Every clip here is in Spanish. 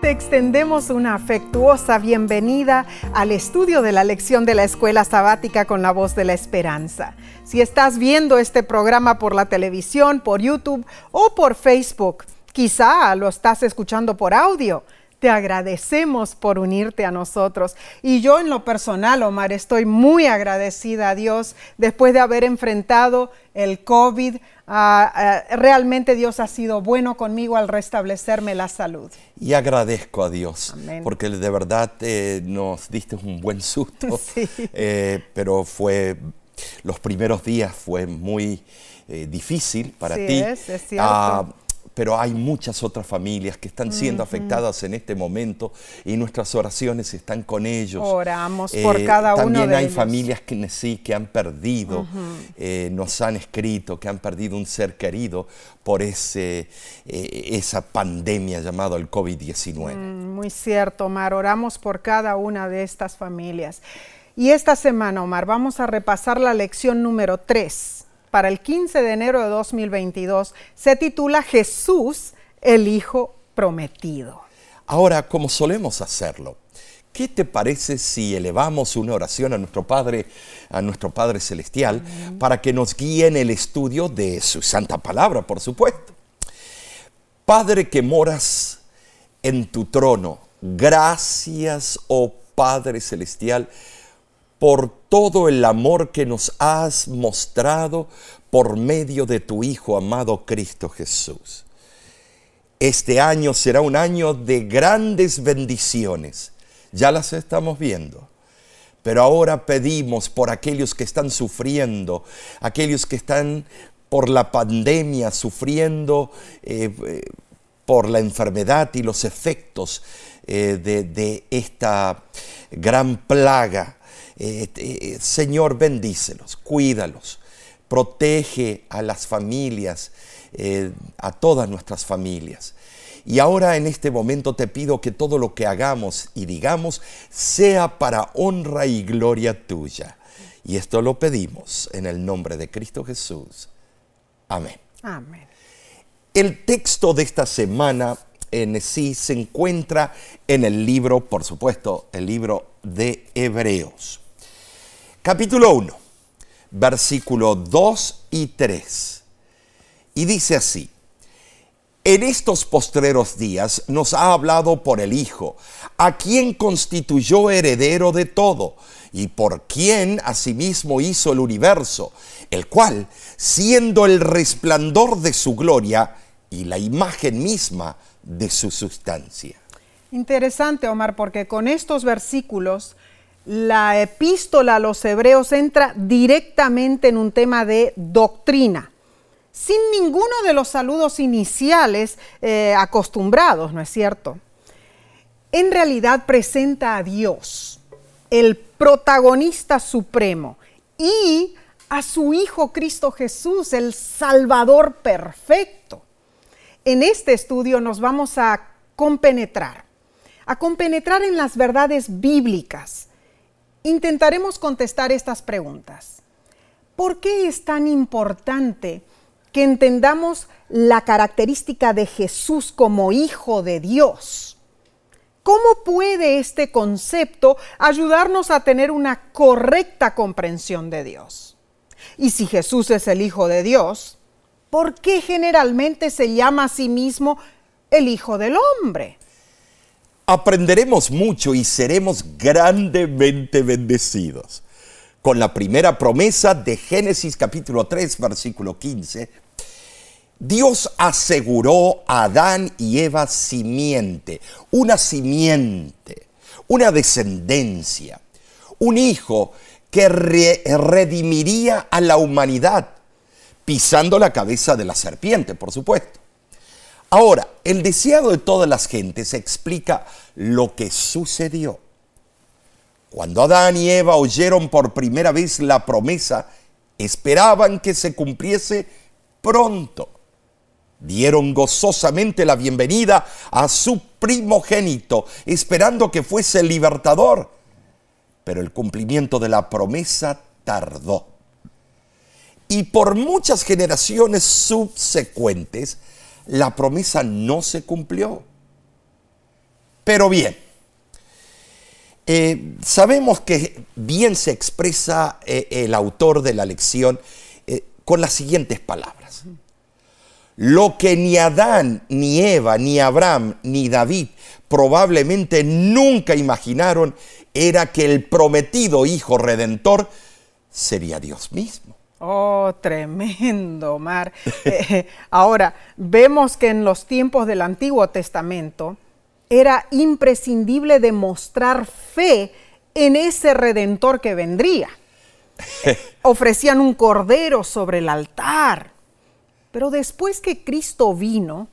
Te extendemos una afectuosa bienvenida al estudio de la lección de la escuela sabática con la voz de la esperanza. Si estás viendo este programa por la televisión, por YouTube o por Facebook, quizá lo estás escuchando por audio. Te agradecemos por unirte a nosotros. Y yo en lo personal, Omar, estoy muy agradecida a Dios después de haber enfrentado el COVID. Ah, ah, realmente Dios ha sido bueno conmigo al restablecerme la salud. Y agradezco a Dios, porque de verdad eh, nos diste un buen susto, eh, pero fue, los primeros días fue muy eh, difícil para sí ti. Es, es cierto. Ah, pero hay muchas otras familias que están siendo afectadas en este momento y nuestras oraciones están con ellos. Oramos por cada uno de También hay ellos. familias que sí, que han perdido, eh, nos han escrito, que han perdido un ser querido por ese, eh, esa pandemia llamada el COVID-19. Mm, Muy cierto, Omar. Oramos por cada una de estas familias. Y esta semana, Omar, vamos a repasar la lección número 3 para el 15 de enero de 2022. Se titula Jesús, el Hijo Prometido. Ahora, como solemos hacerlo, ¿qué te parece si elevamos una oración a nuestro Padre, a nuestro Padre Celestial, para que nos guíe en el estudio de su santa palabra, por supuesto? Padre que moras en tu trono, gracias, oh Padre Celestial, por todo el amor que nos has mostrado por medio de tu Hijo amado Cristo Jesús. Este año será un año de grandes bendiciones. Ya las estamos viendo. Pero ahora pedimos por aquellos que están sufriendo, aquellos que están por la pandemia sufriendo eh, eh, por la enfermedad y los efectos eh, de, de esta gran plaga. Eh, eh, Señor, bendícelos, cuídalos, protege a las familias, eh, a todas nuestras familias. Y ahora en este momento te pido que todo lo que hagamos y digamos sea para honra y gloria tuya. Y esto lo pedimos en el nombre de Cristo Jesús. Amén. Amén. El texto de esta semana en sí se encuentra en el libro, por supuesto, el libro de Hebreos. Capítulo 1, versículo 2 y 3. Y dice así, en estos postreros días nos ha hablado por el Hijo, a quien constituyó heredero de todo y por quien asimismo hizo el universo, el cual, siendo el resplandor de su gloria y la imagen misma de su sustancia. Interesante, Omar, porque con estos versículos la epístola a los hebreos entra directamente en un tema de doctrina, sin ninguno de los saludos iniciales eh, acostumbrados, ¿no es cierto? En realidad presenta a Dios, el protagonista supremo, y a su Hijo Cristo Jesús, el Salvador perfecto. En este estudio nos vamos a compenetrar, a compenetrar en las verdades bíblicas. Intentaremos contestar estas preguntas. ¿Por qué es tan importante que entendamos la característica de Jesús como Hijo de Dios? ¿Cómo puede este concepto ayudarnos a tener una correcta comprensión de Dios? Y si Jesús es el Hijo de Dios, ¿por qué generalmente se llama a sí mismo el Hijo del Hombre? Aprenderemos mucho y seremos grandemente bendecidos. Con la primera promesa de Génesis capítulo 3, versículo 15, Dios aseguró a Adán y Eva simiente, una simiente, una descendencia, un hijo que re redimiría a la humanidad, pisando la cabeza de la serpiente, por supuesto. Ahora, el deseado de todas las gentes explica lo que sucedió. Cuando Adán y Eva oyeron por primera vez la promesa, esperaban que se cumpliese pronto. Dieron gozosamente la bienvenida a su primogénito, esperando que fuese el libertador. Pero el cumplimiento de la promesa tardó. Y por muchas generaciones subsecuentes, la promesa no se cumplió. Pero bien, eh, sabemos que bien se expresa eh, el autor de la lección eh, con las siguientes palabras. Lo que ni Adán, ni Eva, ni Abraham, ni David probablemente nunca imaginaron era que el prometido Hijo Redentor sería Dios mismo. Oh, tremendo, Mar. ahora, vemos que en los tiempos del Antiguo Testamento, era imprescindible demostrar fe en ese redentor que vendría. Ofrecían un cordero sobre el altar. Pero después que Cristo vino,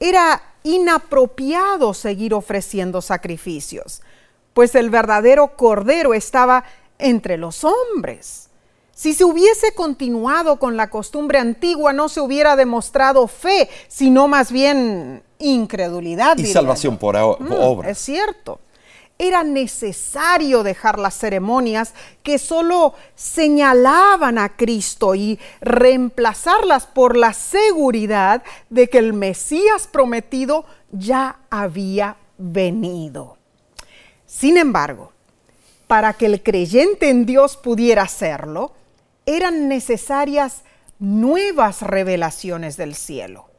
era inapropiado seguir ofreciendo sacrificios, pues el verdadero cordero estaba entre los hombres. Si se hubiese continuado con la costumbre antigua, no se hubiera demostrado fe, sino más bien incredulidad. Y salvación por, mm, obra. Es cierto. Era necesario dejar las ceremonias que solo señalaban a Cristo y reemplazarlas por la seguridad de que el Mesías prometido ya había venido. Sin embargo, para que el creyente en Dios pudiera hacerlo, eran necesarias nuevas revelaciones del cielo.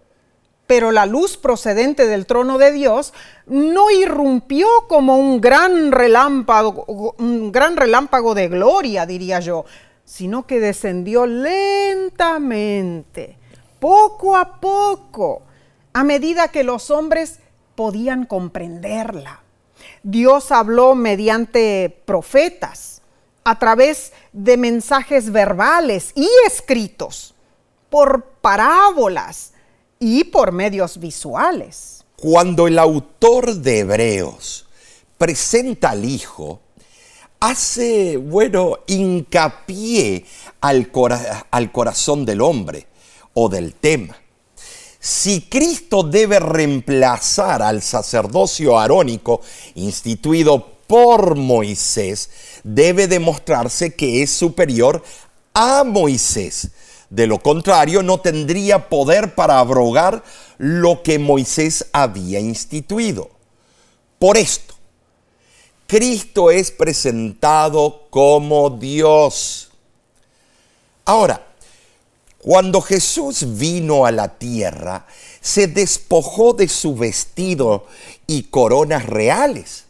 Pero la luz procedente del trono de Dios no irrumpió como un gran relámpago, un gran relámpago de gloria, diría yo, sino que descendió lentamente, poco a poco, a medida que los hombres podían comprenderla. Dios habló mediante profetas a través de mensajes verbales y escritos, por parábolas y por medios visuales. Cuando el autor de Hebreos presenta al Hijo, hace, bueno, hincapié al, al corazón del hombre o del tema. Si Cristo debe reemplazar al sacerdocio arónico instituido por Moisés, debe demostrarse que es superior a Moisés. De lo contrario, no tendría poder para abrogar lo que Moisés había instituido. Por esto, Cristo es presentado como Dios. Ahora, cuando Jesús vino a la tierra, se despojó de su vestido y coronas reales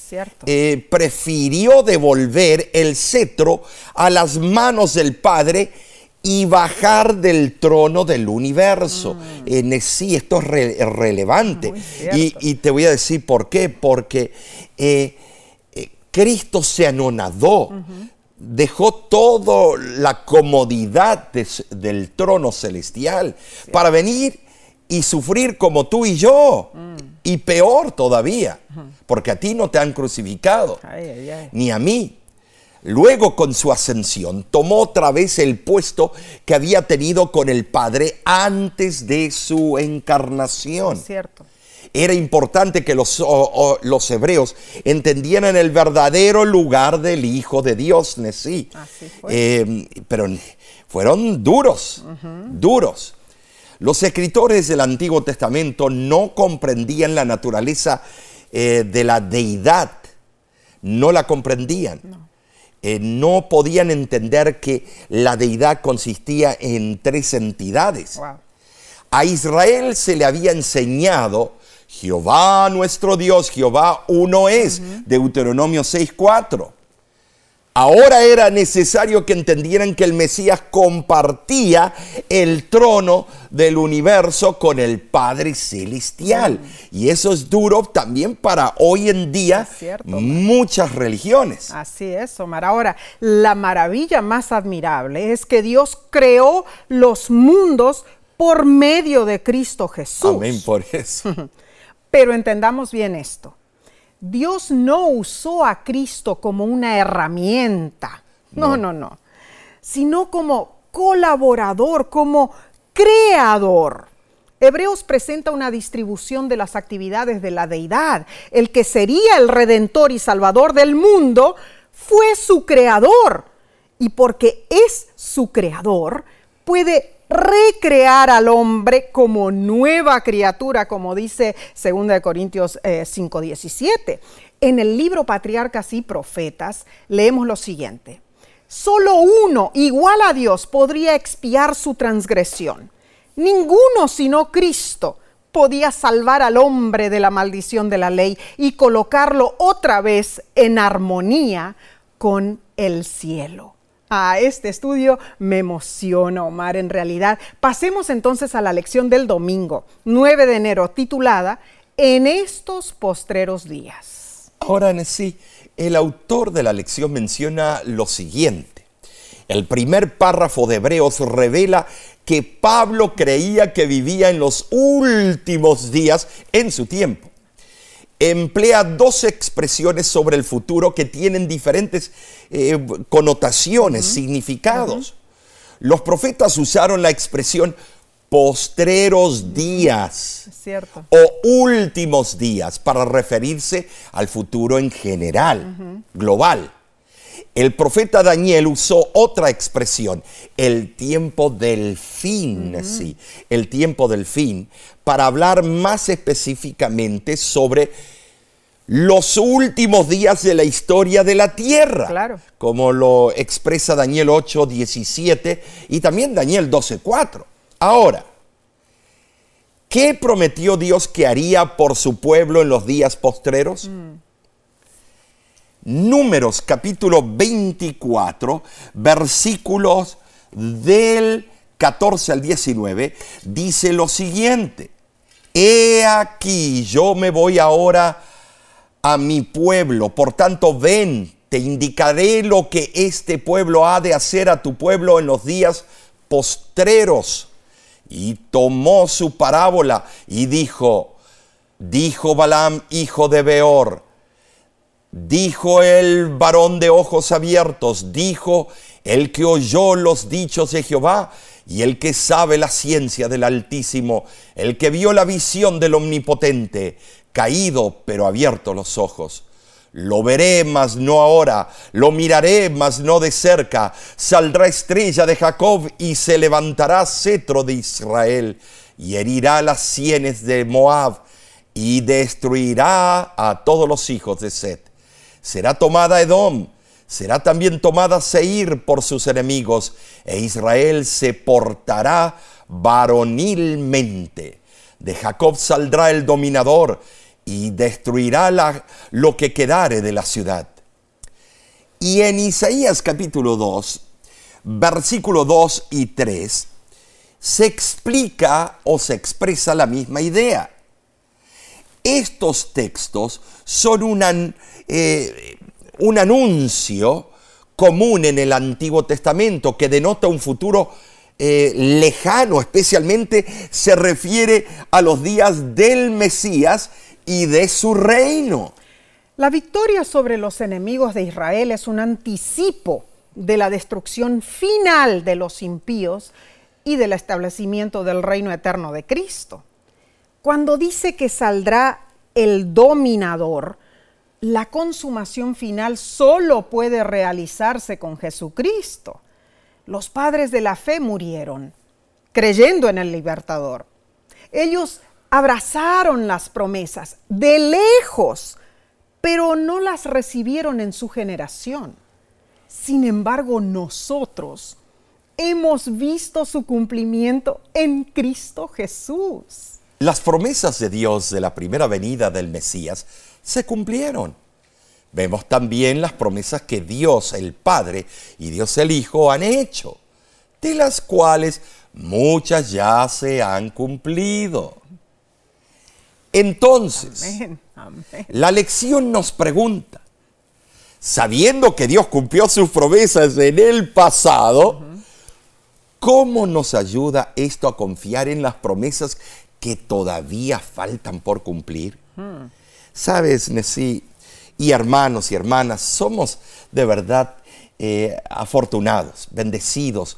cierto. Eh, prefirió devolver el cetro a las manos del Padre y bajar del trono del universo. Mm. En sí, esto es relevante. Y, te voy a decir por qué. Porque eh, eh, Cristo se anonadó. Dejó toda la comodidad del trono celestial para venir y sufrir como tú y yo. Mm. Y peor todavía, porque a ti no te han crucificado, ni a mí. Luego con su ascensión tomó otra vez el puesto que había tenido con el Padre antes de su encarnación. cierto. Era importante que los, los, hebreos entendieran el verdadero lugar del Hijo de Dios, Nesí. Eh, pero fueron duros, duros. Los escritores del Antiguo Testamento no comprendían la naturaleza eh, de la deidad, no la comprendían. Eh, no. podían entender que la deidad consistía en tres entidades. A Israel se le había enseñado Jehová nuestro Dios, Jehová uno es, Deuteronomio 6.4. Ahora era necesario que entendieran que el Mesías compartía el trono del universo con el Padre Celestial. Y eso es duro también para hoy en día muchas religiones. Así es, Omar. Ahora, la maravilla más admirable es que Dios creó los mundos por medio de Cristo Jesús. Amén por eso. Pero entendamos bien esto. Dios no usó a Cristo como una herramienta, no, no, no, sino como colaborador, como creador. Hebreos presenta una distribución de las actividades de la deidad. El que sería el redentor y salvador del mundo fue su creador. Y porque es su creador, puede recrear al hombre como nueva criatura, como dice 2 Corintios 5:17. Eh, en el libro Patriarcas y Profetas leemos lo siguiente. Solo uno, igual a Dios, podría expiar su transgresión. Ninguno sino Cristo podía salvar al hombre de la maldición de la ley y colocarlo otra vez en armonía con el cielo. A este estudio me emociona, Omar, en realidad. Pasemos entonces a la lección del domingo, 9 de enero, titulada En estos postreros días. Ahora, en sí, el autor de la lección menciona lo siguiente. El primer párrafo de Hebreos revela que Pablo creía que vivía en los últimos días en su tiempo. Emplea dos expresiones sobre el futuro que tienen diferentes eh, connotaciones, significados. Los profetas usaron la expresión postreros días o últimos días para referirse al futuro en general, global. El profeta Daniel usó otra expresión, el tiempo del fin, sí, el tiempo del fin, para hablar más específicamente sobre los últimos días de la historia de la tierra, claro. como lo expresa Daniel 8, 17 y también Daniel 12, 4. Ahora, ¿qué prometió Dios que haría por su pueblo en los días postreros? Mm. Números capítulo 24, versículos del 14 al 19, dice lo siguiente. He aquí, yo me voy ahora a mi pueblo, por tanto ven, te indicaré lo que este pueblo ha de hacer a tu pueblo en los días postreros. Y tomó su parábola y dijo, dijo Balaam, hijo de Beor, Dijo el varón de ojos abiertos, dijo el que oyó los dichos de Jehová y el que sabe la ciencia del Altísimo, el que vio la visión del Omnipotente, caído pero abierto los ojos. Lo veré, mas no ahora, lo miraré, mas no de cerca. Saldrá estrella de Jacob y se levantará cetro de Israel y herirá las sienes de Moab y destruirá a todos los hijos de Set será tomada Edom, será también tomada Seir por sus enemigos, e Israel se portará varonilmente. De Jacob saldrá el dominador y destruirá lo que quedare de la ciudad. Y en Isaías capítulo 2, versículo 2 y 3, se explica o se expresa la misma idea. Estos textos son eh, un anuncio común en el Antiguo Testamento que denota un futuro eh, lejano, especialmente se refiere a los días del Mesías y de su reino. La victoria sobre los enemigos de Israel es un anticipo de la destrucción final de los impíos y del establecimiento del reino eterno de Cristo. Cuando dice que saldrá el dominador, la consumación final solo puede realizarse con Jesucristo. Los padres de la fe murieron creyendo en el libertador. Ellos abrazaron las promesas de lejos, pero no las recibieron en su generación. Sin embargo, nosotros hemos visto su cumplimiento en Cristo Jesús. Las promesas de Dios de la primera venida del Mesías se cumplieron. Vemos también las promesas que Dios el Padre y Dios el Hijo han hecho, de las cuales muchas ya se han cumplido. Entonces, la lección nos pregunta, sabiendo que Dios cumplió sus promesas en el pasado, ¿cómo nos ayuda esto a confiar en las promesas que todavía faltan por cumplir. Sabes, Nesí, y hermanos y hermanas, somos de verdad eh, afortunados, bendecidos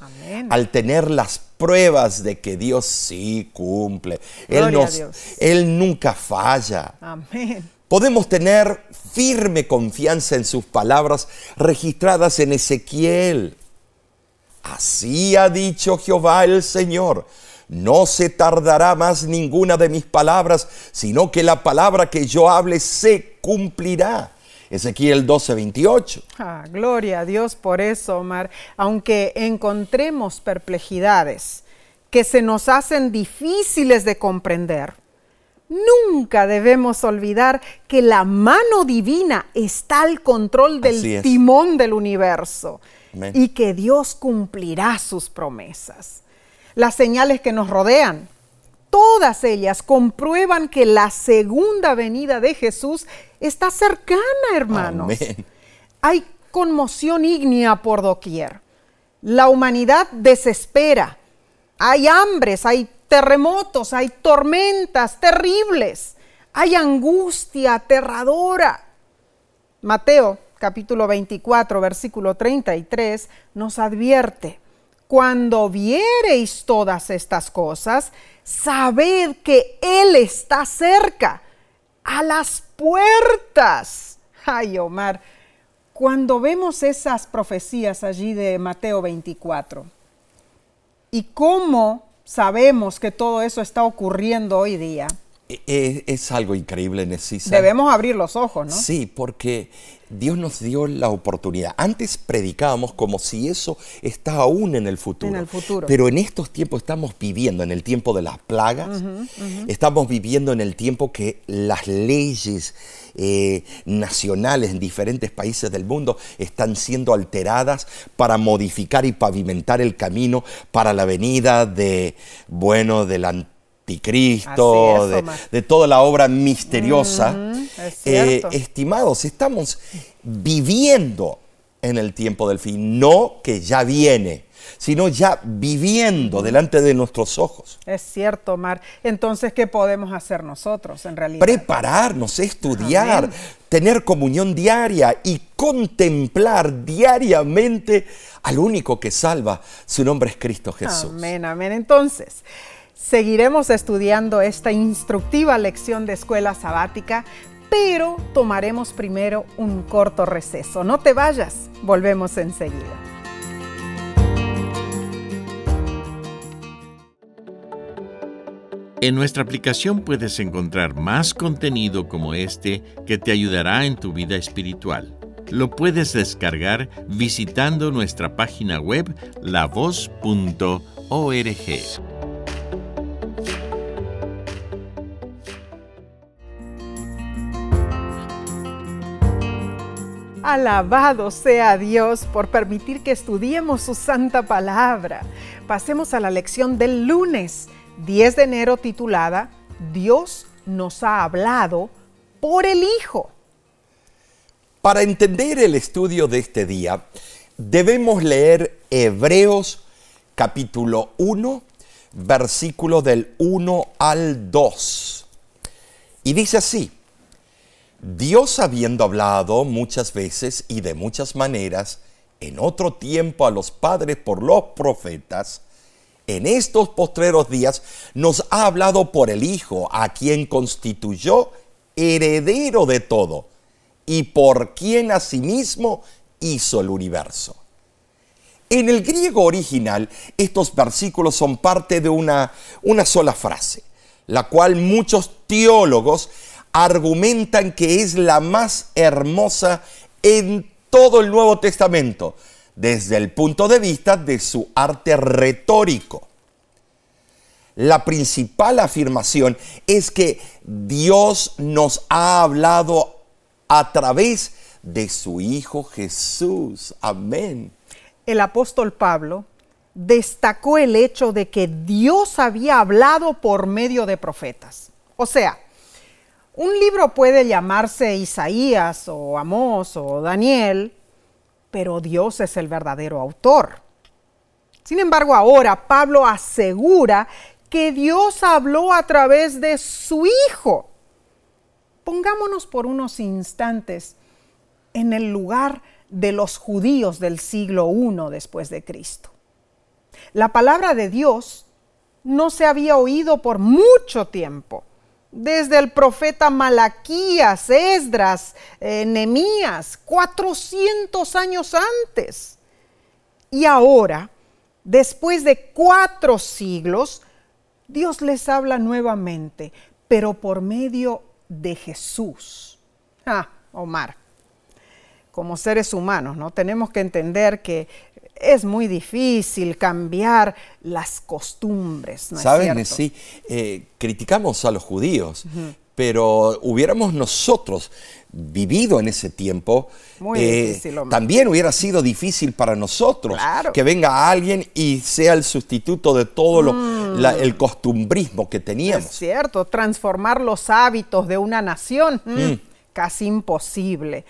al tener las pruebas de que Dios sí cumple. Él, nos, Él nunca falla. Podemos tener firme confianza en sus palabras registradas en Ezequiel. Así ha dicho Jehová el Señor. No se tardará más ninguna de mis palabras, sino que la palabra que yo hable se cumplirá. Ezequiel 12, 28. Ah, gloria a Dios por eso, Omar. Aunque encontremos perplejidades que se nos hacen difíciles de comprender, nunca debemos olvidar que la mano divina está al control del timón del universo y que Dios cumplirá sus promesas. Las señales que nos rodean, todas ellas comprueban que la segunda venida de Jesús está cercana, hermanos. Hay conmoción ígnea por doquier. La humanidad desespera. Hay hambres, hay terremotos, hay tormentas terribles. Hay angustia aterradora. Mateo capítulo 24, versículo 33 nos advierte, cuando viereis todas estas cosas, sabed que Él está cerca, a las puertas. Ay, Omar, cuando vemos esas profecías allí de Mateo 24 y cómo sabemos que todo eso está ocurriendo hoy día. E, e, es, algo increíble, Necisa. Debemos abrir los ojos, ¿no? Sí, porque Dios nos dio la oportunidad. Antes predicábamos como si eso está aún en el futuro. En el futuro. Pero en estos tiempos estamos viviendo, en el tiempo de las plagas, estamos viviendo en el tiempo que las leyes eh, nacionales en diferentes países del mundo están siendo alteradas para modificar y pavimentar el camino para la venida de, bueno, del anticristo, de, toda la obra misteriosa. Eh, estimados, estamos viviendo en el tiempo del fin, no que ya viene, sino ya viviendo delante de nuestros ojos. Es cierto, Mar. Entonces, ¿qué podemos hacer nosotros en realidad? Prepararnos, estudiar, tener comunión diaria y contemplar diariamente al único que salva. Su nombre es Cristo Jesús. Amén, amén. Entonces, seguiremos estudiando esta instructiva lección de escuela sabática pero tomaremos primero un corto receso. No te vayas, volvemos enseguida. En nuestra aplicación puedes encontrar más contenido como este que te ayudará en tu vida espiritual. Lo puedes descargar visitando nuestra página web lavoz.org. Alabado sea Dios por permitir que estudiemos su santa palabra. Pasemos a la lección del lunes 10 de enero titulada Dios nos ha hablado por el Hijo. Para entender el estudio de este día, debemos leer Hebreos capítulo 1, versículo del 1 al 2. Y dice así, Dios habiendo hablado muchas veces y de muchas maneras en otro tiempo a los padres por los profetas, en estos postreros días nos ha hablado por el Hijo, a quien constituyó heredero de todo y por quien asimismo hizo el universo. En el griego original, estos versículos son parte de una, una sola frase, la cual muchos teólogos argumentan que es la más hermosa en todo el Nuevo Testamento, desde el punto de vista de su arte retórico. La principal afirmación es que Dios nos ha hablado a través de su Hijo Jesús. Amén. El apóstol Pablo destacó el hecho de que Dios había hablado por medio de profetas. O sea, un libro puede llamarse Isaías o Amós o Daniel, pero Dios es el verdadero autor. Sin embargo, ahora Pablo asegura que Dios habló a través de su Hijo. Pongámonos por unos instantes en el lugar de los judíos del siglo I después de Cristo. La palabra de Dios no se había oído por mucho tiempo desde el profeta Malaquías, Esdras, eh, Nemías, 400 años antes. Y ahora después de cuatro siglos, Dios les habla nuevamente, pero por medio de Jesús. Ah, Omar, como seres humanos, ¿no? Tenemos que entender que es muy difícil cambiar las costumbres. ¿no Saben, sí, eh, criticamos a los judíos, pero hubiéramos nosotros vivido en ese tiempo, eh, también hubiera sido difícil para nosotros que venga alguien y sea el sustituto de todo lo, mm. el costumbrismo que teníamos. Es cierto, transformar los hábitos de una nación, mm, mm. casi imposible.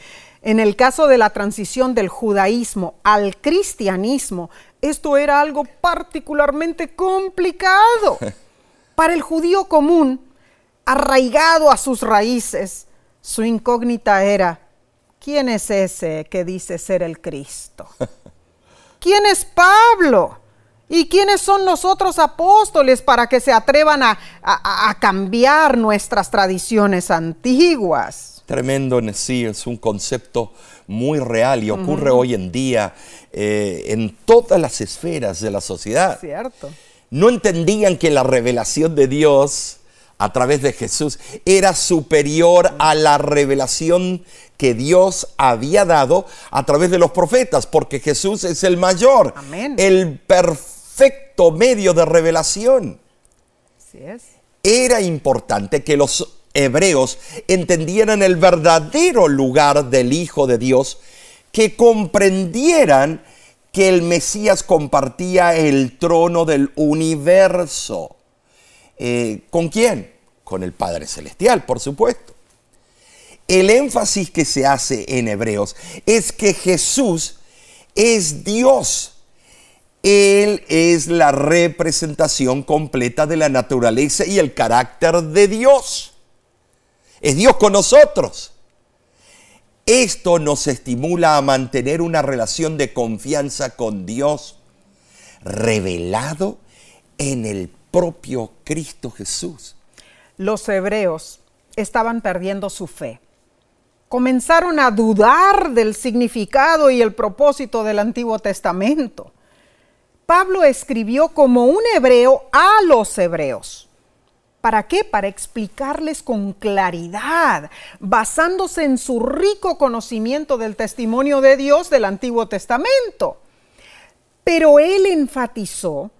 En el caso de la transición del judaísmo al cristianismo, esto era algo particularmente complicado. Para el judío común, arraigado a sus raíces, su incógnita era, ¿quién es ese que dice ser el Cristo? ¿Quién es Pablo? ¿Y quiénes son los otros apóstoles para que se atrevan a, cambiar nuestras tradiciones antiguas? Tremendo, sí, es un concepto muy real y ocurre hoy en día eh, en todas las esferas de la sociedad. Cierto. No entendían que la revelación de Dios a través de Jesús era superior a la revelación que Dios había dado a través de los profetas, porque Jesús es el mayor, el perfecto medio de revelación. Era importante que los hebreos entendieran el verdadero lugar del Hijo de Dios, que comprendieran que el Mesías compartía el trono del universo. Eh, ¿Con quién? Con el Padre Celestial, por supuesto. El énfasis que se hace en Hebreos es que Jesús es Dios. Él es la representación completa de la naturaleza y el carácter de Dios. Es Dios con nosotros. Esto nos estimula a mantener una relación de confianza con Dios revelado en el propio Cristo Jesús. Los hebreos estaban perdiendo su fe. Comenzaron a dudar del significado y el propósito del Antiguo Testamento. Pablo escribió como un hebreo a los hebreos. ¿Para qué? Para explicarles con claridad, basándose en su rico conocimiento del testimonio de Dios del Antiguo Testamento. Pero él enfatizó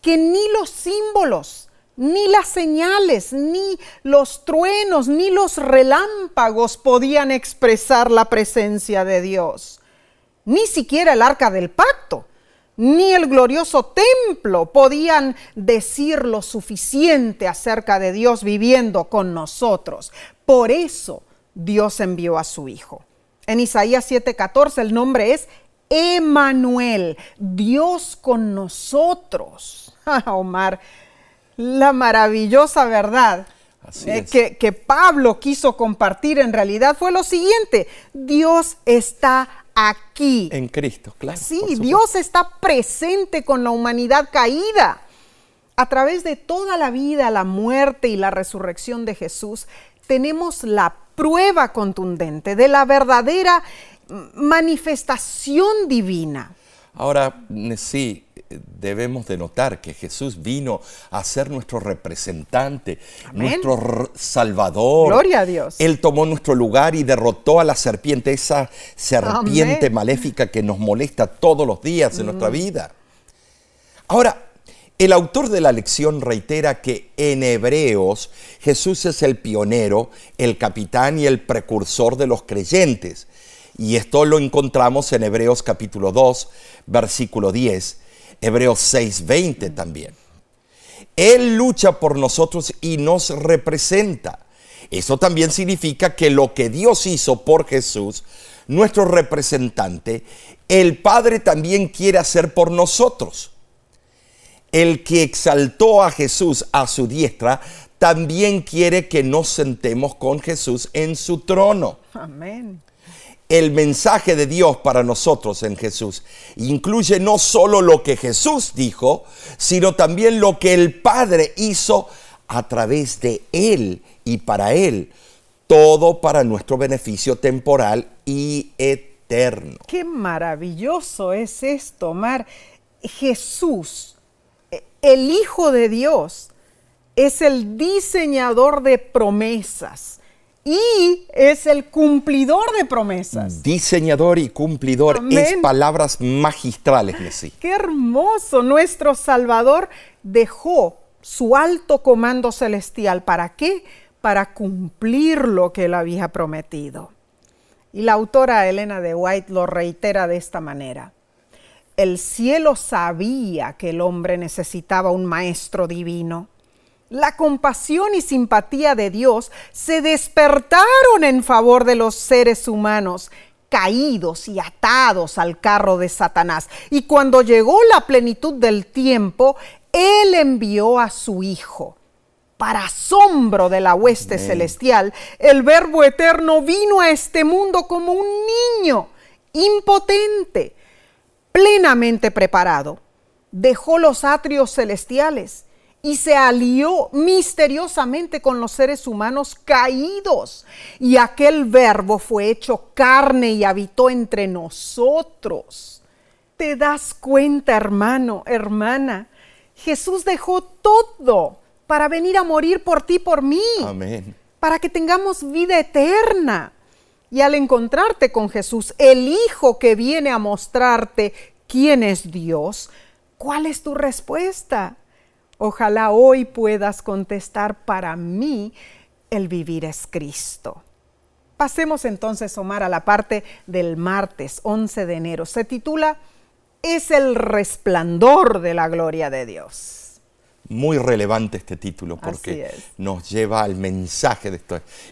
que ni los símbolos, ni las señales, ni los truenos, ni los relámpagos podían expresar la presencia de Dios. Ni siquiera el arca del pacto, ni el glorioso templo podían decir lo suficiente acerca de Dios viviendo con nosotros. Por eso Dios envió a su Hijo. En Isaías 7:14 el nombre es Emanuel, Dios con nosotros. Omar, la maravillosa verdad eh, que, que, Pablo quiso compartir en realidad fue lo siguiente, Dios está aquí. En Cristo, claro. Sí, Dios está presente con la humanidad caída. A través de toda la vida, la muerte y la resurrección de Jesús, tenemos la prueba contundente de la verdadera manifestación divina. Ahora, sí, debemos de notar que Jesús vino a ser nuestro representante, nuestro Salvador. Gloria a Dios. Él tomó nuestro lugar y derrotó a la serpiente, esa serpiente maléfica que nos molesta todos los días en nuestra mm. vida. Ahora, el autor de la lección reitera que en Hebreos Jesús es el pionero, el capitán y el precursor de los creyentes. Y esto lo encontramos en Hebreos capítulo 2, versículo 10 Hebreos 6:20 también. Él lucha por nosotros y nos representa. Eso también significa que lo que Dios hizo por Jesús, nuestro representante, el Padre también quiere hacer por nosotros. El que exaltó a Jesús a su diestra, también quiere que nos sentemos con Jesús en su trono. Amén el mensaje de Dios para nosotros en Jesús. Incluye no solo lo que Jesús dijo, sino también lo que el Padre hizo a través de Él y para Él. Todo para nuestro beneficio temporal y eterno. Qué maravilloso es esto, Mar. Jesús, el Hijo de Dios, es el diseñador de promesas y es el cumplidor de promesas. Diseñador y cumplidor es palabras magistrales, Messi. Qué hermoso. Nuestro Salvador dejó su alto comando celestial. ¿Para qué? Para cumplir lo que él había prometido. Y la autora Elena de White lo reitera de esta manera. El cielo sabía que el hombre necesitaba un maestro divino la compasión y simpatía de Dios se despertaron en favor de los seres humanos caídos y atados al carro de Satanás. Y cuando llegó la plenitud del tiempo, Él envió a su Hijo. Para asombro de la hueste celestial, el Verbo Eterno vino a este mundo como un niño, impotente, plenamente preparado. Dejó los atrios celestiales y se alió misteriosamente con los seres humanos caídos. Y aquel verbo fue hecho carne y habitó entre nosotros. ¿Te das cuenta, hermano, hermana? Jesús dejó todo para venir a morir por ti, por mí. Amén. Para que tengamos vida eterna. Y al encontrarte con Jesús, el Hijo que viene a mostrarte quién es Dios, ¿cuál es tu respuesta? Ojalá hoy puedas contestar para mí, el vivir es Cristo. Pasemos entonces, Omar, a la parte del martes 11 de enero. Se titula Es el resplandor de la gloria de Dios. Muy relevante este título porque nos lleva al mensaje de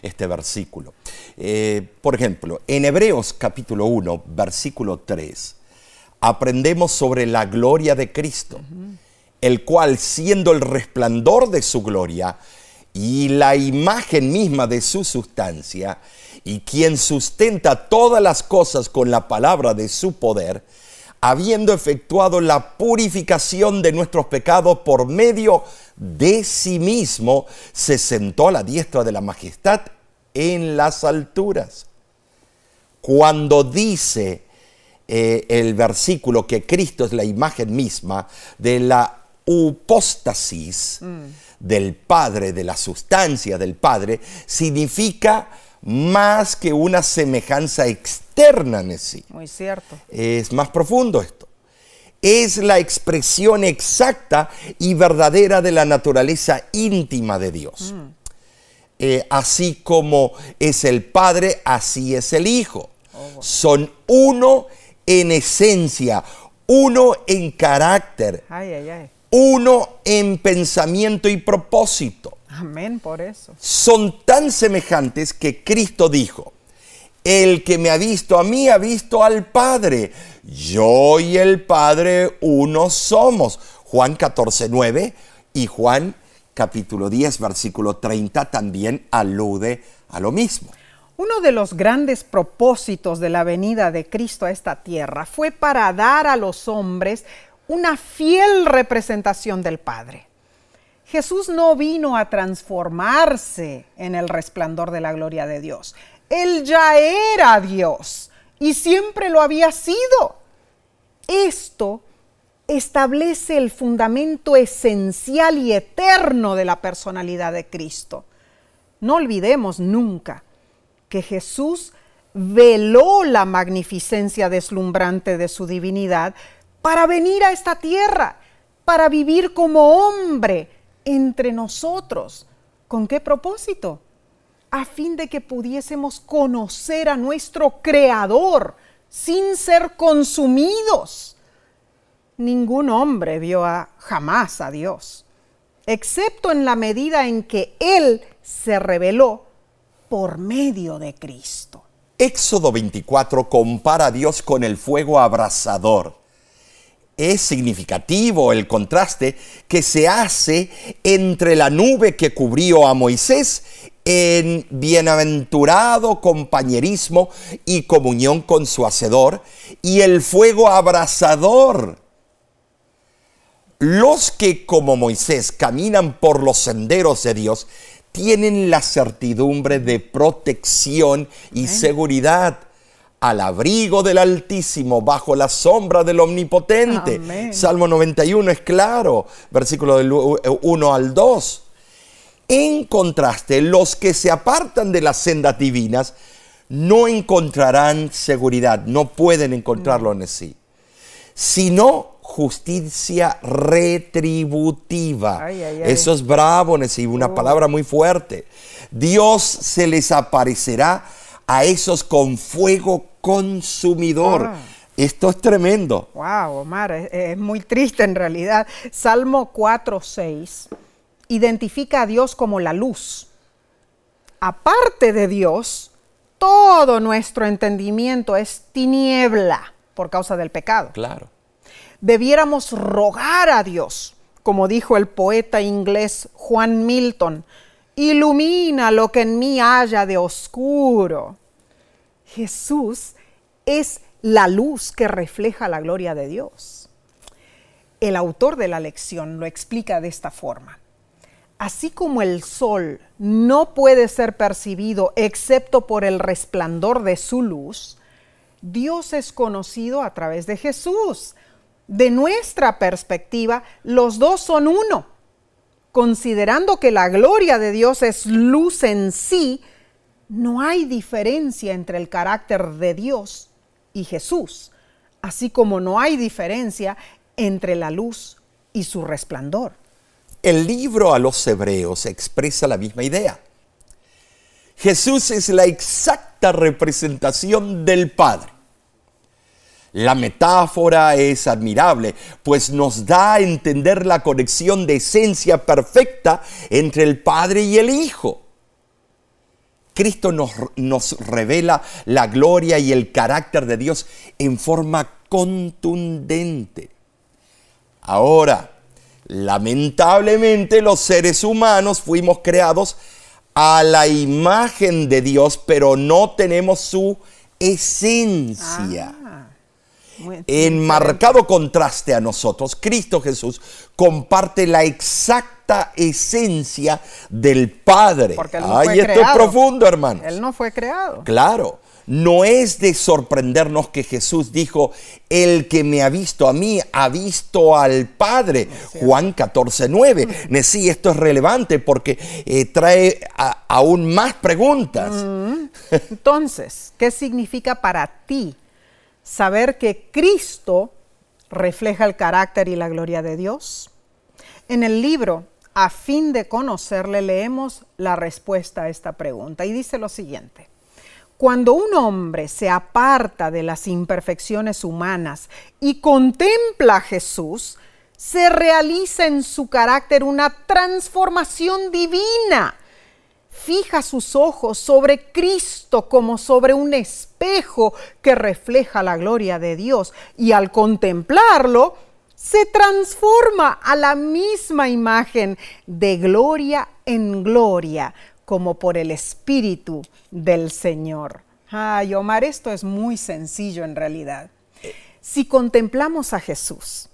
este versículo. Eh, por ejemplo, en Hebreos capítulo 1, versículo 3, aprendemos sobre la gloria de Cristo el cual siendo el resplandor de su gloria y la imagen misma de su sustancia, y quien sustenta todas las cosas con la palabra de su poder, habiendo efectuado la purificación de nuestros pecados por medio de sí mismo, se sentó a la diestra de la majestad en las alturas. Cuando dice eh, el versículo que Cristo es la imagen misma de la upóstasis del Padre, de la sustancia del Padre, significa más que una semejanza externa en sí. Muy cierto. Es más profundo esto. Es la expresión exacta y verdadera de la naturaleza íntima de Dios. Mm. Eh, así como es el Padre, así es el Hijo. Oh, Son uno en esencia, uno en carácter. Ay, ay, ay uno en pensamiento y propósito. Amén, por eso. Son tan semejantes que Cristo dijo, el que me ha visto a mí ha visto al Padre. Yo y el Padre uno somos. Juan 14, 9 y Juan capítulo 10, versículo 30 también alude a lo mismo. Uno de los grandes propósitos de la venida de Cristo a esta tierra fue para dar a los hombres una fiel representación del Padre. Jesús no vino a transformarse en el resplandor de la gloria de Dios. Él ya era Dios y siempre lo había sido. Esto establece el fundamento esencial y eterno de la personalidad de Cristo. No olvidemos nunca que Jesús veló la magnificencia deslumbrante de su divinidad para venir a esta tierra, para vivir como hombre entre nosotros. ¿Con qué propósito? A fin de que pudiésemos conocer a nuestro Creador sin ser consumidos. Ningún hombre vio a, jamás a Dios, excepto en la medida en que Él se reveló por medio de Cristo. Éxodo 24 compara a Dios con el fuego abrasador es significativo el contraste que se hace entre la nube que cubrió a Moisés en bienaventurado compañerismo y comunión con su Hacedor y el fuego abrasador. Los que como Moisés caminan por los senderos de Dios tienen la certidumbre de protección y seguridad al abrigo del Altísimo, bajo la sombra del Omnipotente. Amén. Salmo 91 es claro, versículo del 1 al 2. En contraste, los que se apartan de las sendas divinas no encontrarán seguridad, no pueden encontrarlo en sí, sino justicia retributiva. Ay, ay, ay. Eso es bravo, Nesí, una palabra muy fuerte. Dios se les aparecerá a esos con fuego consumidor. Ah. Esto es tremendo. Wow, Omar, es, es muy triste en realidad. Salmo 4, 6 identifica a Dios como la luz. Aparte de Dios, todo nuestro entendimiento es tiniebla por causa del pecado. Claro. Debiéramos rogar a Dios, como dijo el poeta inglés Juan Milton, ilumina lo que en mí haya de oscuro. Jesús es la luz que refleja la gloria de Dios. El autor de la lección lo explica de esta forma. Así como el sol no puede ser percibido excepto por el resplandor de su luz, Dios es conocido a través de Jesús. De nuestra perspectiva, los dos son uno. Considerando que la gloria de Dios es luz en sí, no hay diferencia entre el carácter de Dios y Jesús, así como no hay diferencia entre la luz y su resplandor. El libro a los hebreos expresa la misma idea. Jesús es la exacta representación del Padre. La metáfora es admirable, pues nos da a entender la conexión de esencia perfecta entre el Padre y el Hijo. Cristo nos, nos, revela la gloria y el carácter de Dios en forma contundente. Ahora, lamentablemente los seres humanos fuimos creados a la imagen de Dios, pero no tenemos su esencia. Ah, En marcado contraste a nosotros, Cristo Jesús comparte la exacta esencia del Padre. Porque él no Ay, fue esto creado. es profundo, hermanos. Él no fue creado. Claro, no es de sorprendernos que Jesús dijo, el que me ha visto a mí ha visto al Padre. Juan 14, 9. Sí, esto es relevante porque eh, trae a- aún más preguntas. Entonces, ¿qué significa para ti saber que Cristo refleja el carácter y la gloria de Dios? En el libro, a fin de conocerle, leemos la respuesta a esta pregunta y dice lo siguiente. Cuando un hombre se aparta de las imperfecciones humanas y contempla a Jesús, se realiza en su carácter una transformación divina fija sus ojos sobre Cristo como sobre un espejo que refleja la gloria de Dios y al contemplarlo se transforma a la misma imagen de gloria en gloria como por el Espíritu del Señor. Ay, Omar, esto es muy sencillo en realidad. Si contemplamos a Jesús,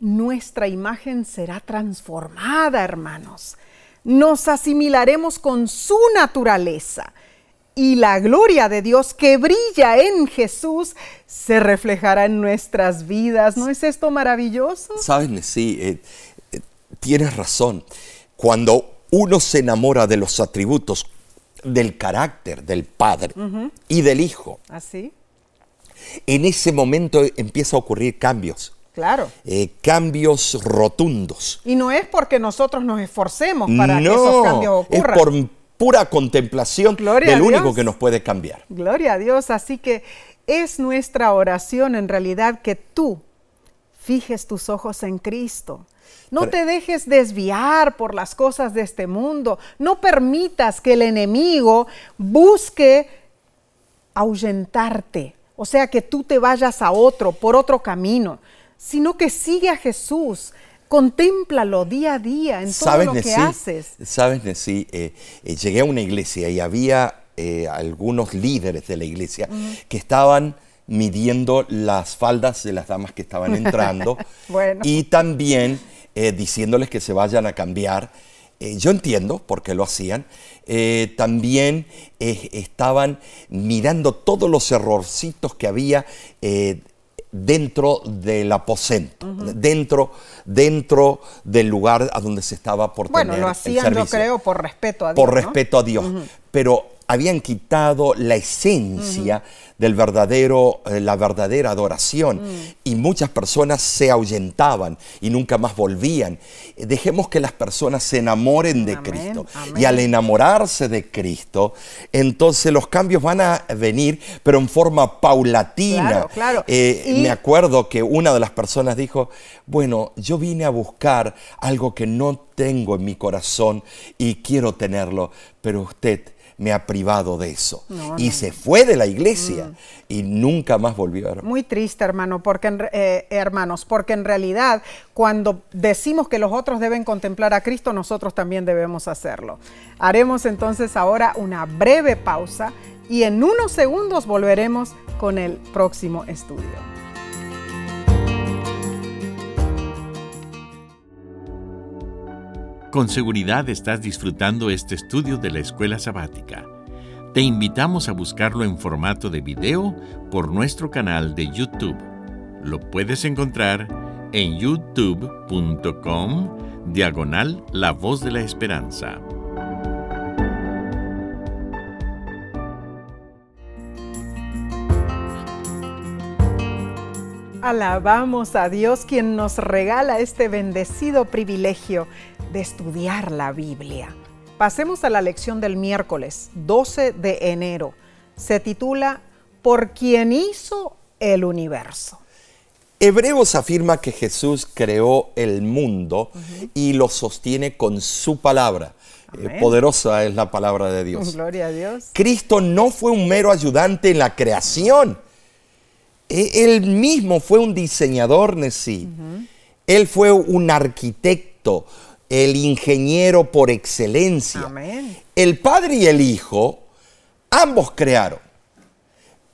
nuestra imagen será transformada, hermanos. Nos asimilaremos con su naturaleza y la gloria de Dios que brilla en Jesús se reflejará en nuestras vidas. ¿No es esto maravilloso? Sabes, sí, eh, eh, tienes razón. Cuando uno se enamora de los atributos del carácter del Padre y del Hijo, Así, en ese momento empieza a ocurrir cambios. Claro. eh, cambios rotundos. Y no es porque nosotros nos esforcemos para que esos no, cambios es ocurran. por pura contemplación Gloria del único que nos puede cambiar. Gloria a Dios. Así que es nuestra oración en realidad que tú fijes tus ojos en Cristo. No Pero- te dejes desviar por las cosas de este mundo. No permitas que el enemigo busque ahuyentarte. O sea, que tú te vayas a otro, por otro camino, sino que sigue a Jesús. Contémplalo día a día en todo lo que haces. Sabes, Nesí? Eh, eh, llegué a una iglesia y había eh, algunos líderes de la iglesia que estaban midiendo las faldas de las damas que estaban entrando Bueno. y también diciéndoles que se vayan a cambiar eh, yo entiendo por qué lo hacían, eh, también eh, estaban mirando todos los errorcitos que había dentro del aposento, dentro, dentro del lugar a donde se estaba por bueno, tener lo hacían, yo creo, por respeto a Dios. Por respeto a Dios. Pero habían quitado la esencia del verdadero, eh, la verdadera adoración. Mm. Y muchas personas se ahuyentaban y nunca más volvían. Dejemos que las personas se enamoren de Cristo. Y al enamorarse de Cristo, entonces los cambios van a venir, pero en forma paulatina. Claro, eh, Me acuerdo que una de las personas dijo, bueno, yo vine a buscar algo que no tengo en mi corazón y quiero tenerlo, pero usted me ha privado de eso. y se fue de la iglesia mm. y nunca más volvió. a Muy triste, hermano, porque eh, hermanos, porque en realidad cuando decimos que los otros deben contemplar a Cristo, nosotros también debemos hacerlo. Haremos entonces ahora una breve pausa y en unos segundos volveremos con el próximo estudio. Con seguridad estás disfrutando este estudio de la escuela sabática. Te invitamos a buscarlo en formato de video por nuestro canal de YouTube. Lo puedes encontrar en youtube.com diagonal La Voz de la Esperanza. Alabamos a Dios quien nos regala este bendecido privilegio de estudiar la Biblia. Pasemos a la lección del miércoles 12 de enero. Se titula Por quien hizo el universo. Hebreos afirma que Jesús creó el mundo y lo sostiene con su palabra. Eh, poderosa es la palabra de Dios. Gloria a Dios. Cristo no fue un mero ayudante en la creación e, él mismo fue un diseñador, Nesí. Él fue un arquitecto, el ingeniero por excelencia. El Padre y el Hijo, ambos crearon.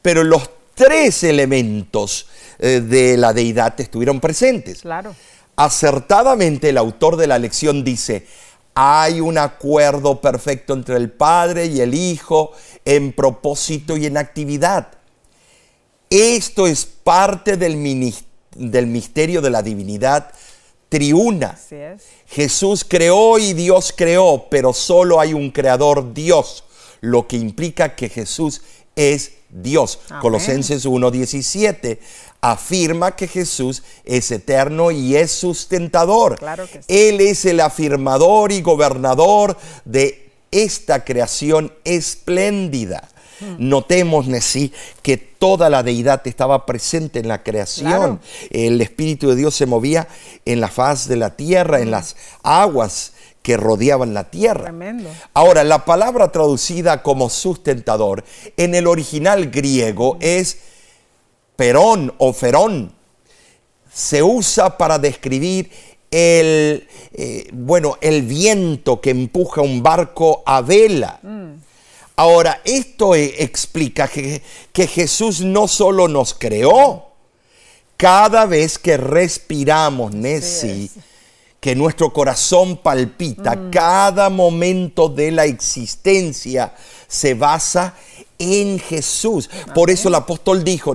Pero los tres elementos eh, de la deidad estuvieron presentes. Claro. Acertadamente el autor de la lección dice, hay un acuerdo perfecto entre el Padre y el Hijo en propósito y en actividad. Esto es parte del, del misterio de la divinidad triuna. Jesús creó y Dios creó, pero solo hay un creador Dios, lo que implica que Jesús es Dios. Colosenses 1.17 afirma que Jesús es eterno y es sustentador. Él es el afirmador y gobernador de esta creación espléndida. Notemos, Nesí, que toda la deidad estaba presente en la creación. El Espíritu de Dios se movía en la faz de la tierra, en las aguas que rodeaban la tierra. Ahora, la palabra traducida como sustentador en el original griego es perón o ferón. Se usa para describir el, eh, bueno, el viento que empuja un barco a vela. Mm. Ahora, esto e, explica que, Jesús no solo nos creó, cada vez que respiramos, Nessie, que nuestro corazón palpita, mm. cada momento de la existencia se basa en Jesús. Por eso el apóstol dijo,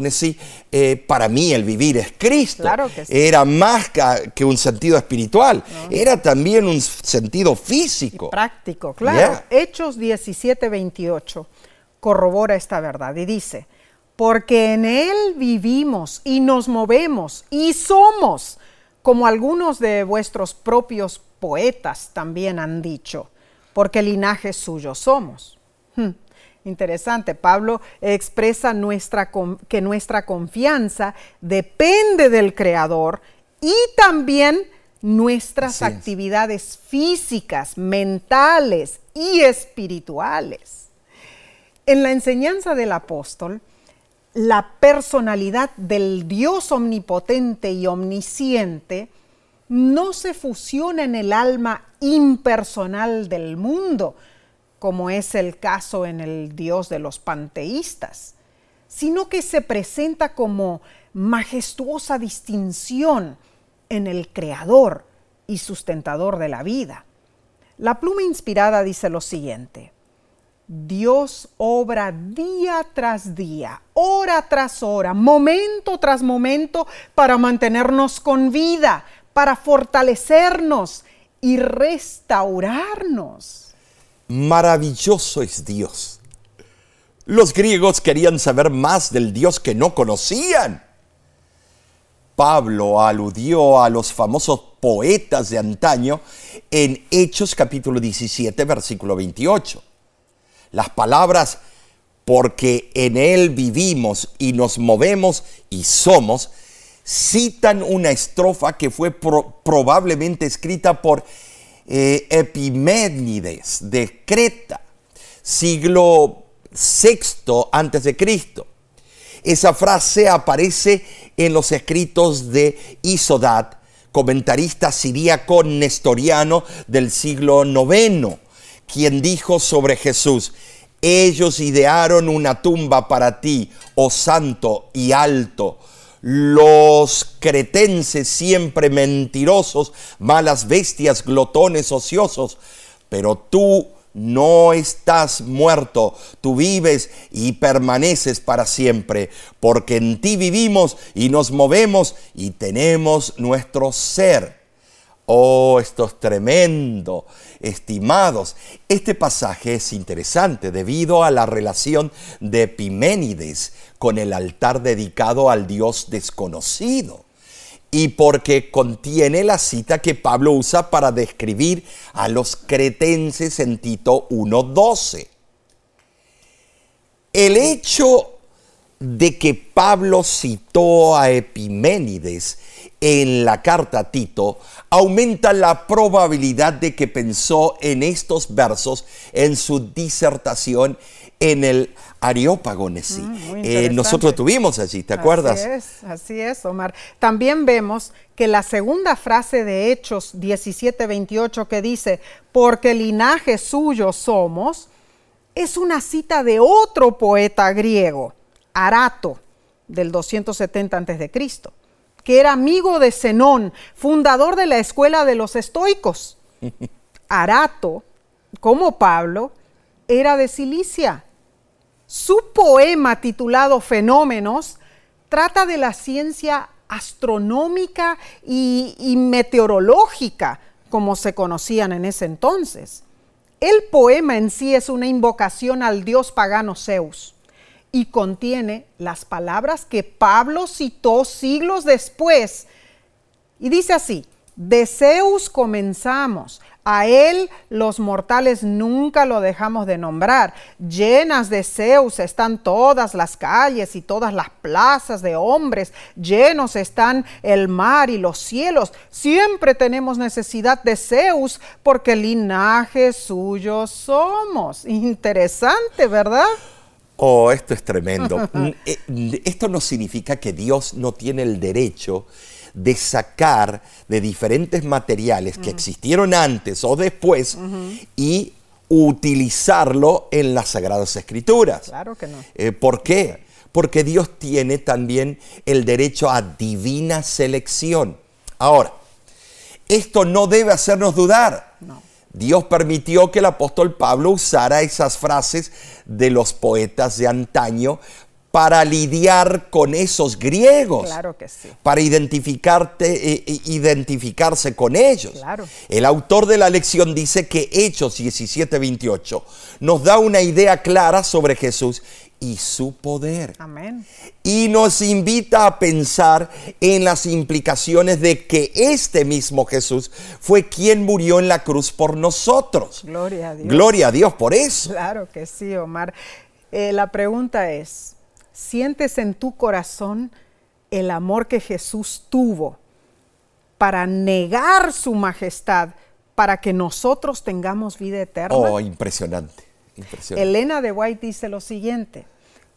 eh, para mí el vivir es Cristo. Era más que un sentido espiritual, era también un sentido físico. práctico, claro. Hechos 17, 28 corrobora esta verdad y dice, porque en Él vivimos y nos movemos y somos, como algunos de vuestros propios poetas también han dicho, porque linaje suyo somos. Hmm. Interesante, Pablo expresa nuestra, que nuestra confianza depende del Creador y también nuestras actividades físicas, mentales y espirituales. En la enseñanza del apóstol, la personalidad del Dios omnipotente y omnisciente no se fusiona en el alma impersonal del mundo, como es el caso en el Dios de los panteístas, sino que se presenta como majestuosa distinción en el creador y sustentador de la vida. La pluma inspirada dice lo siguiente. Dios obra día tras día, hora tras hora, momento tras momento para mantenernos con vida, para fortalecernos y restaurarnos. Maravilloso es Dios. Los griegos querían saber más del Dios que no conocían. Pablo aludió a los famosos poetas de antaño en Hechos capítulo 17, versículo 28 las palabras porque en Él vivimos y nos movemos y somos, citan una estrofa que fue probablemente escrita por eh, Epiménides de Creta, siglo VI antes de Cristo. Esa frase aparece en los escritos de Isodat, comentarista siríaco nestoriano del siglo IX quien dijo sobre Jesús, ellos idearon una tumba para ti, oh santo y alto. Los cretenses siempre mentirosos, malas bestias, glotones ociosos, pero tú no estás muerto, tú vives y permaneces para siempre, porque en ti vivimos y nos movemos y tenemos nuestro ser. Oh, esto es tremendo, estimados. Este pasaje es interesante debido a la relación de Epiménides con el altar dedicado al Dios desconocido y porque contiene la cita que Pablo usa para describir a los cretenses en Tito 1.12. El hecho de que Pablo citó a Epiménides en la carta a Tito aumenta la probabilidad de que pensó en estos versos en su disertación en el Areópago mm, eh, nosotros tuvimos allí, ¿te acuerdas? Así es, así es, Omar. También vemos que la segunda frase de Hechos 17:28 que dice, porque linaje suyo somos, es una cita de otro poeta griego, Arato, del 270 a.C que era amigo de Zenón, fundador de la escuela de los estoicos. Arato, como Pablo, era de Cilicia. Su poema titulado Fenómenos trata de la ciencia astronómica y, y, meteorológica, como se conocían en ese entonces. El poema en sí es una invocación al dios pagano Zeus y contiene las palabras que Pablo citó siglos después. Y dice así, de Zeus comenzamos, a él los mortales nunca lo dejamos de nombrar. Llenas de Zeus están todas las calles y todas las plazas de hombres. Llenos están el mar y los cielos. Siempre tenemos necesidad de Zeus porque linaje suyo somos. Interesante, ¿verdad? Oh, esto es tremendo. Mm, eh, esto no significa que Dios no tiene el derecho de sacar de diferentes materiales que existieron antes o después y utilizarlo en las Sagradas Escrituras. Claro que no. Eh, ¿Por qué? Porque Dios tiene también el derecho a divina selección. Ahora, esto no debe hacernos dudar. No. Dios permitió que el apóstol Pablo usara esas frases de los poetas de antaño para lidiar con esos griegos. Claro que sí. Para identificarte, e, e, identificarse con ellos. Claro. El autor de la lección dice que Hechos 17:28 nos da una idea clara sobre Jesús y su poder. Amén. Y nos invita a pensar en las implicaciones de que este mismo Jesús fue quien murió en la cruz por nosotros. Gloria a Dios. Gloria a Dios por eso. Claro que sí, Omar. Eh, la pregunta es, ¿sientes en tu corazón el amor que Jesús tuvo para negar su majestad para que nosotros tengamos vida eterna? Oh, impresionante. Elena de White dice lo siguiente.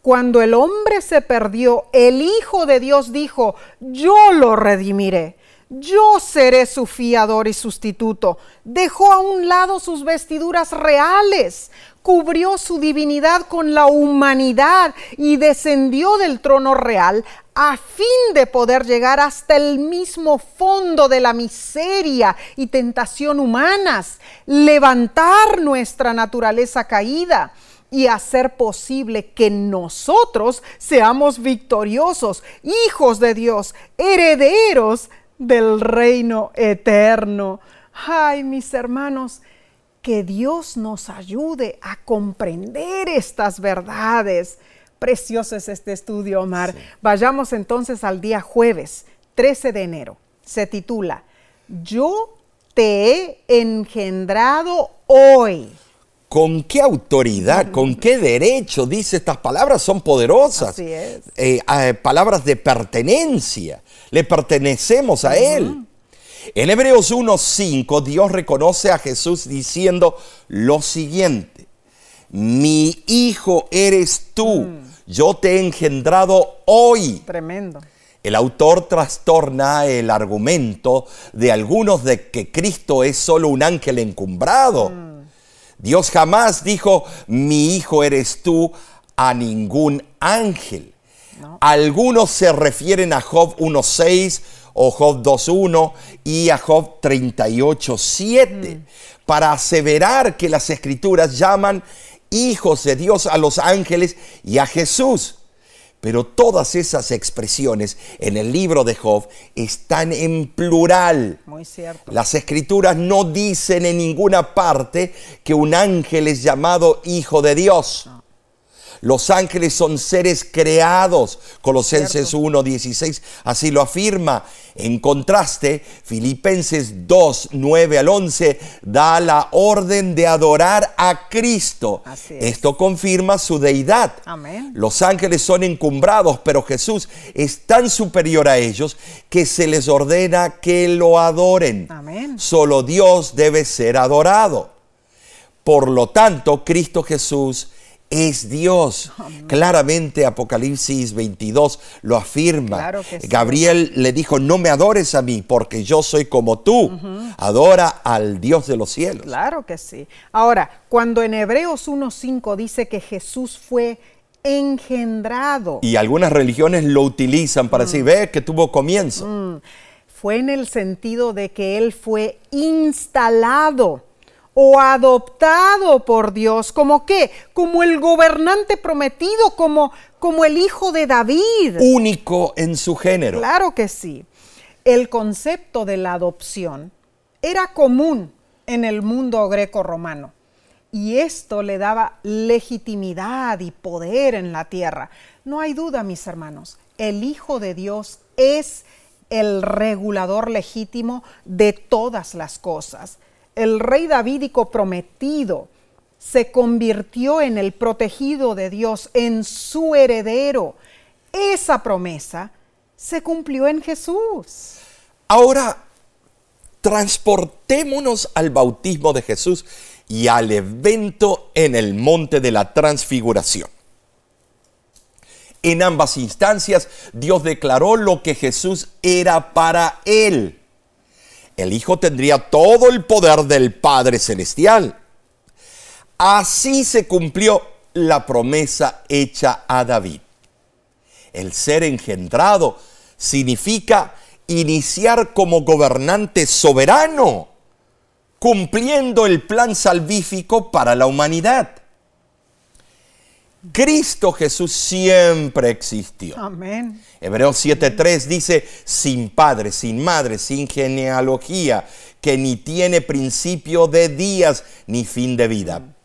Cuando el hombre se perdió, el Hijo de Dios dijo, yo lo redimiré. yo seré su fiador y sustituto. Dejó a un lado sus vestiduras reales, cubrió su divinidad con la humanidad y descendió del trono real a fin de poder llegar hasta el mismo fondo de la miseria y tentación humanas, levantar nuestra naturaleza caída y hacer posible que nosotros seamos victoriosos, hijos de Dios, herederos del reino eterno. Ay, mis hermanos, que Dios nos ayude a comprender estas verdades. Precioso es este estudio, Omar. Vayamos entonces al día jueves, 13 de enero. Se titula, Yo te he engendrado hoy. ¿Con qué autoridad, con qué derecho dice estas palabras? Son poderosas. Así es. Eh, eh, palabras de pertenencia. Le pertenecemos a Él. En Hebreos 1.5 Dios reconoce a Jesús diciendo lo siguiente. Mi hijo eres tú. Yo te he engendrado hoy. Tremendo. El autor trastorna el argumento de algunos de que Cristo es solo un ángel encumbrado. Dios jamás dijo, mi hijo eres tú, a ningún ángel. Algunos se refieren a Job 1.6 o Job 2.1 y a Job 38.7 para aseverar que las escrituras llaman hijos de Dios a los ángeles y a Jesús. Pero todas esas expresiones en el libro de Job están en plural. Muy cierto. Las escrituras no dicen en ninguna parte que un ángel es llamado hijo de Dios. Los ángeles son seres creados. Colosenses 1.16 así lo afirma. En contraste, Filipenses 2, 9 al 11 da la orden de adorar a Cristo. Así es. Esto confirma su deidad. Amén. Los ángeles son encumbrados, pero Jesús es tan superior a ellos que se les ordena que lo adoren. Amén. Solo Dios debe ser adorado. Por lo tanto, Cristo Jesús es Dios. Claramente Apocalipsis 22 lo afirma. Claro que sí. Gabriel le dijo, no me adores a mí porque yo soy como tú. Adora al Dios de los cielos. Claro que sí. Ahora, cuando en Hebreos 1.5 dice que Jesús fue engendrado, Y algunas religiones lo utilizan para decir, ve que tuvo comienzo. fue en el sentido de que Él fue instalado o adoptado por Dios, como qué, como el gobernante prometido, como, como el hijo de David. Único en su género. Claro que sí. El concepto de la adopción era común en el mundo greco-romano y esto le daba legitimidad y poder en la tierra. No hay duda, mis hermanos, el Hijo de Dios es el regulador legítimo de todas las cosas. El rey davídico prometido se convirtió en el protegido de Dios, en su heredero. Esa promesa se cumplió en Jesús. Ahora, transportémonos al bautismo de Jesús y al evento en el monte de la transfiguración. En ambas instancias, Dios declaró lo que Jesús era para él. El Hijo tendría todo el poder del Padre Celestial. Así se cumplió la promesa hecha a David. El ser engendrado significa iniciar como gobernante soberano, cumpliendo el plan salvífico para la humanidad. Cristo Jesús siempre existió. Amén. Hebreos 7.3 dice, sin padre, sin madre, sin genealogía, que ni tiene principio de días ni fin de vida.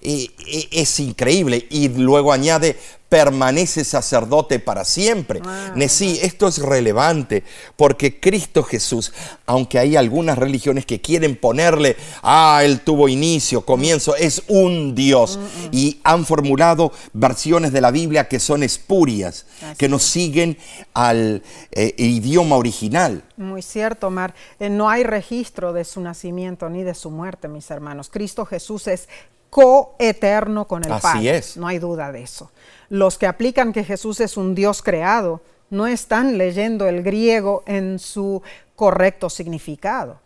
Y- y- es increíble. Y luego añade, permanece sacerdote para siempre. Ah, Nesí, esto es relevante porque Cristo Jesús, aunque hay algunas religiones que quieren ponerle, ah, él tuvo inicio, comienzo, es un Dios. Mm, Y han formulado versiones de la Biblia que son espurias, Así que no siguen al eh, idioma original. Muy cierto, Omar. Eh, no hay registro de su nacimiento ni de su muerte, mis hermanos. Cristo Jesús es coeterno con el Así Padre. es. No hay duda de eso. Los que aplican que Jesús es un Dios creado no están leyendo el griego en su correcto significado.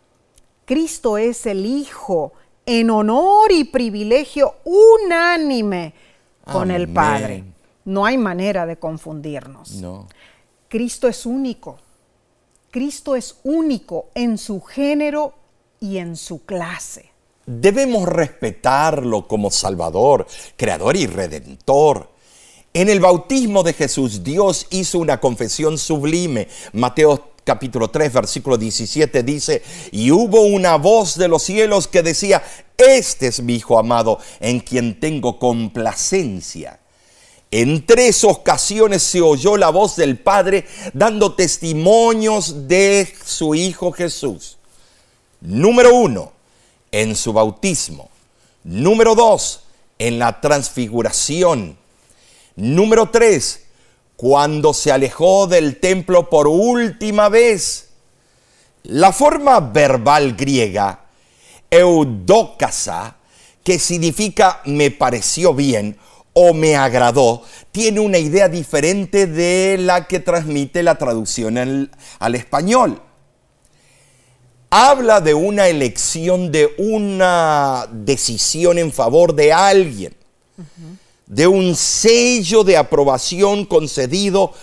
Cristo es el Hijo en honor y privilegio unánime con el Padre. No hay manera de confundirnos. No. Cristo es único. Cristo es único en su género y en su clase. Debemos respetarlo como Salvador, Creador y Redentor. En el bautismo de Jesús, Dios hizo una confesión sublime. Mateo capítulo 3, versículo 17 dice, y hubo una voz de los cielos que decía, este es mi Hijo amado, en quien tengo complacencia. En tres ocasiones se oyó la voz del Padre dando testimonios de su Hijo Jesús. Número uno, en su bautismo. Número dos, en la transfiguración. Número tres, cuando se alejó del templo por última vez. La forma verbal griega, eudócasa, que significa me pareció bien o me agradó, tiene una idea diferente de la que transmite la traducción al, al español. Habla de una elección, de una decisión en favor de alguien de un sello de aprobación concedido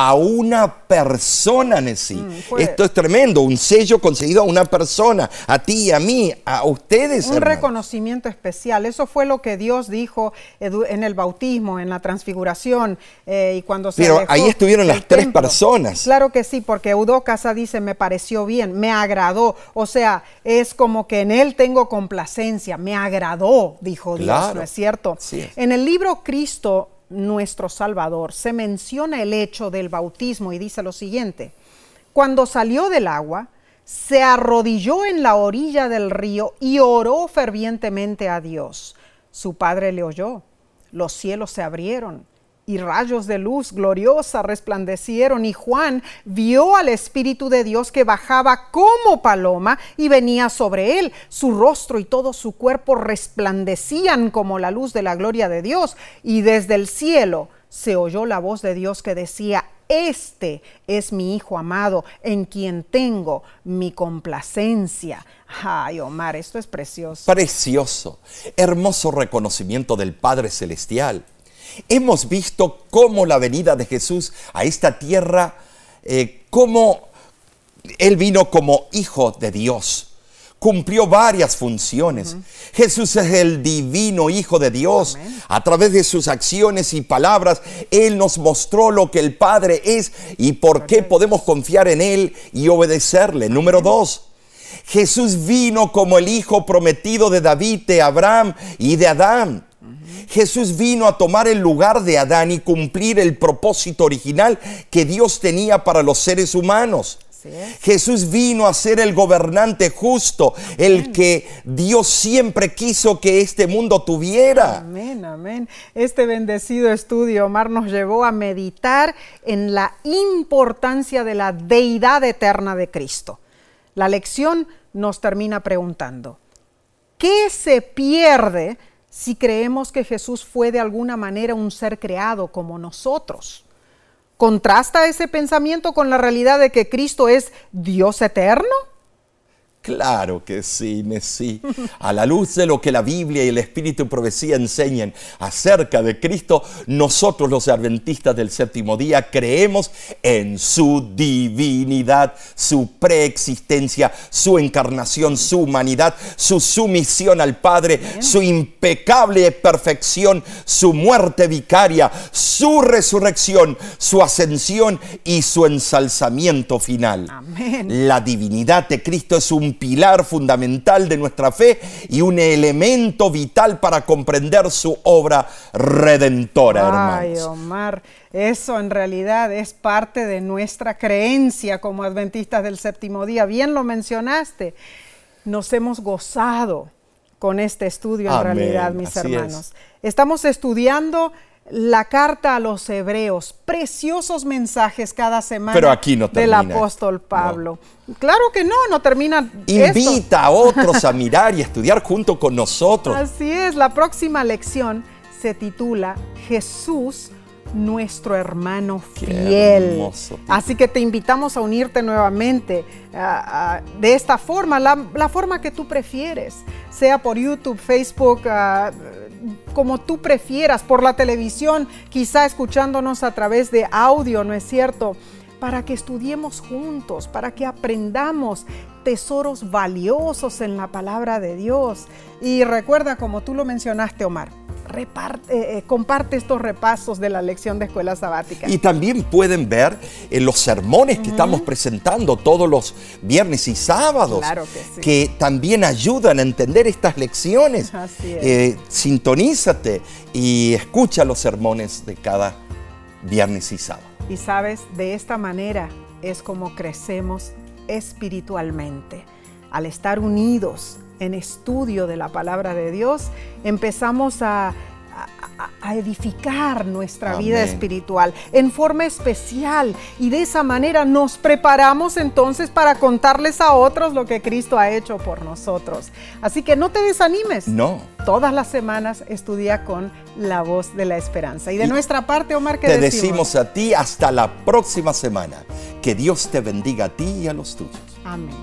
a una persona, Nessie. Mm, Esto es tremendo, un sello concedido a una persona, a ti, a mí, a ustedes. Un reconocimiento especial. Eso fue lo que Dios dijo en el bautismo, en la transfiguración eh, y cuando se Pero ahí estuvieron las tres personas. Claro que sí, porque Eudócasa dice, me pareció bien, me agradó. O sea, es como que en él tengo complacencia, me agradó, dijo Dios, ¿no es cierto? En el libro Cristo nuestro Salvador, se menciona el hecho del bautismo y dice lo siguiente, cuando salió del agua, se arrodilló en la orilla del río y oró fervientemente a Dios. Su padre le oyó, los cielos se abrieron y rayos de luz gloriosa resplandecieron y Juan vio al Espíritu de Dios que bajaba como paloma y venía sobre él. Su rostro y todo su cuerpo resplandecían como la luz de la gloria de Dios y desde el cielo se oyó la voz de Dios que decía, este es mi Hijo amado, en quien tengo mi complacencia. Ay, Omar, esto es precioso. Precioso. Hermoso reconocimiento del Padre Celestial. Hemos visto cómo la venida de Jesús a esta tierra, eh, cómo Él vino como hijo de Dios. Cumplió varias funciones. Jesús es el divino Hijo de Dios. A través de sus acciones y palabras, Él nos mostró lo que el Padre es y por qué podemos confiar en Él y obedecerle. Número dos, Jesús vino como el Hijo prometido de David, de Abraham y de Adán. Jesús vino a tomar el lugar de Adán y cumplir el propósito original que Dios tenía para los seres humanos. Jesús vino a ser el gobernante justo, el que Dios siempre quiso que este mundo tuviera. Amén, amén. Este bendecido estudio, Omar, nos llevó a meditar en la importancia de la deidad eterna de Cristo. La lección nos termina preguntando, ¿qué se pierde si creemos que Jesús fue de alguna manera un ser creado como nosotros. ¿Contrasta ese pensamiento con la realidad de que Cristo es Dios eterno? Claro que sí, Messi. A la luz de lo que la Biblia y el Espíritu de Profecía enseñan acerca de Cristo, nosotros los adventistas del séptimo día creemos en su divinidad, su preexistencia, su encarnación, su humanidad, su sumisión al Padre, su impecable perfección, su muerte vicaria, su resurrección, su ascensión y su ensalzamiento final. Amén. La divinidad de Cristo es un pilar fundamental de nuestra fe y un elemento vital para comprender su obra redentora, Ay, Omar, eso en realidad es parte de nuestra creencia como adventistas del séptimo día. Bien lo mencionaste. Nos hemos gozado con este estudio en realidad, mis hermanos. Estamos estudiando la carta a los hebreos, preciosos mensajes cada semana Pero aquí no del apóstol Pablo. Claro que no, no termina. Invita a otros a mirar y estudiar junto con nosotros. Así es, la próxima lección se titula Jesús nuestro hermano fiel. Así que te invitamos a unirte nuevamente de esta forma, la, la forma que tú prefieres, sea por YouTube, Facebook, como tú prefieras, por la televisión, quizá escuchándonos a través de audio, ¿no es cierto? Para que estudiemos juntos, para que aprendamos tesoros valiosos en la palabra de Dios. Y recuerda, como tú lo mencionaste, Omar, reparte, eh, eh, comparte estos repasos de la lección de escuela sabática. Y también pueden ver en los sermones que estamos presentando todos los viernes y sábados, Claro que sí. también ayudan a entender estas lecciones. Así es. Eh, sintonízate y escucha los sermones de cada viernes y sábado. Y sabes, de esta manera es como crecemos espiritualmente. Al estar unidos en estudio de la palabra de Dios, empezamos a, a- a edificar nuestra vida espiritual en forma especial y de esa manera nos preparamos entonces para contarles a otros lo que Cristo ha hecho por nosotros. Así que no te desanimes. No. Todas las semanas estudia con la voz de la esperanza. Y de Y nuestra parte, Omar, ¿qué Te decimos? decimos a ti hasta la próxima semana. Que Dios te bendiga a ti y a los tuyos. Amén.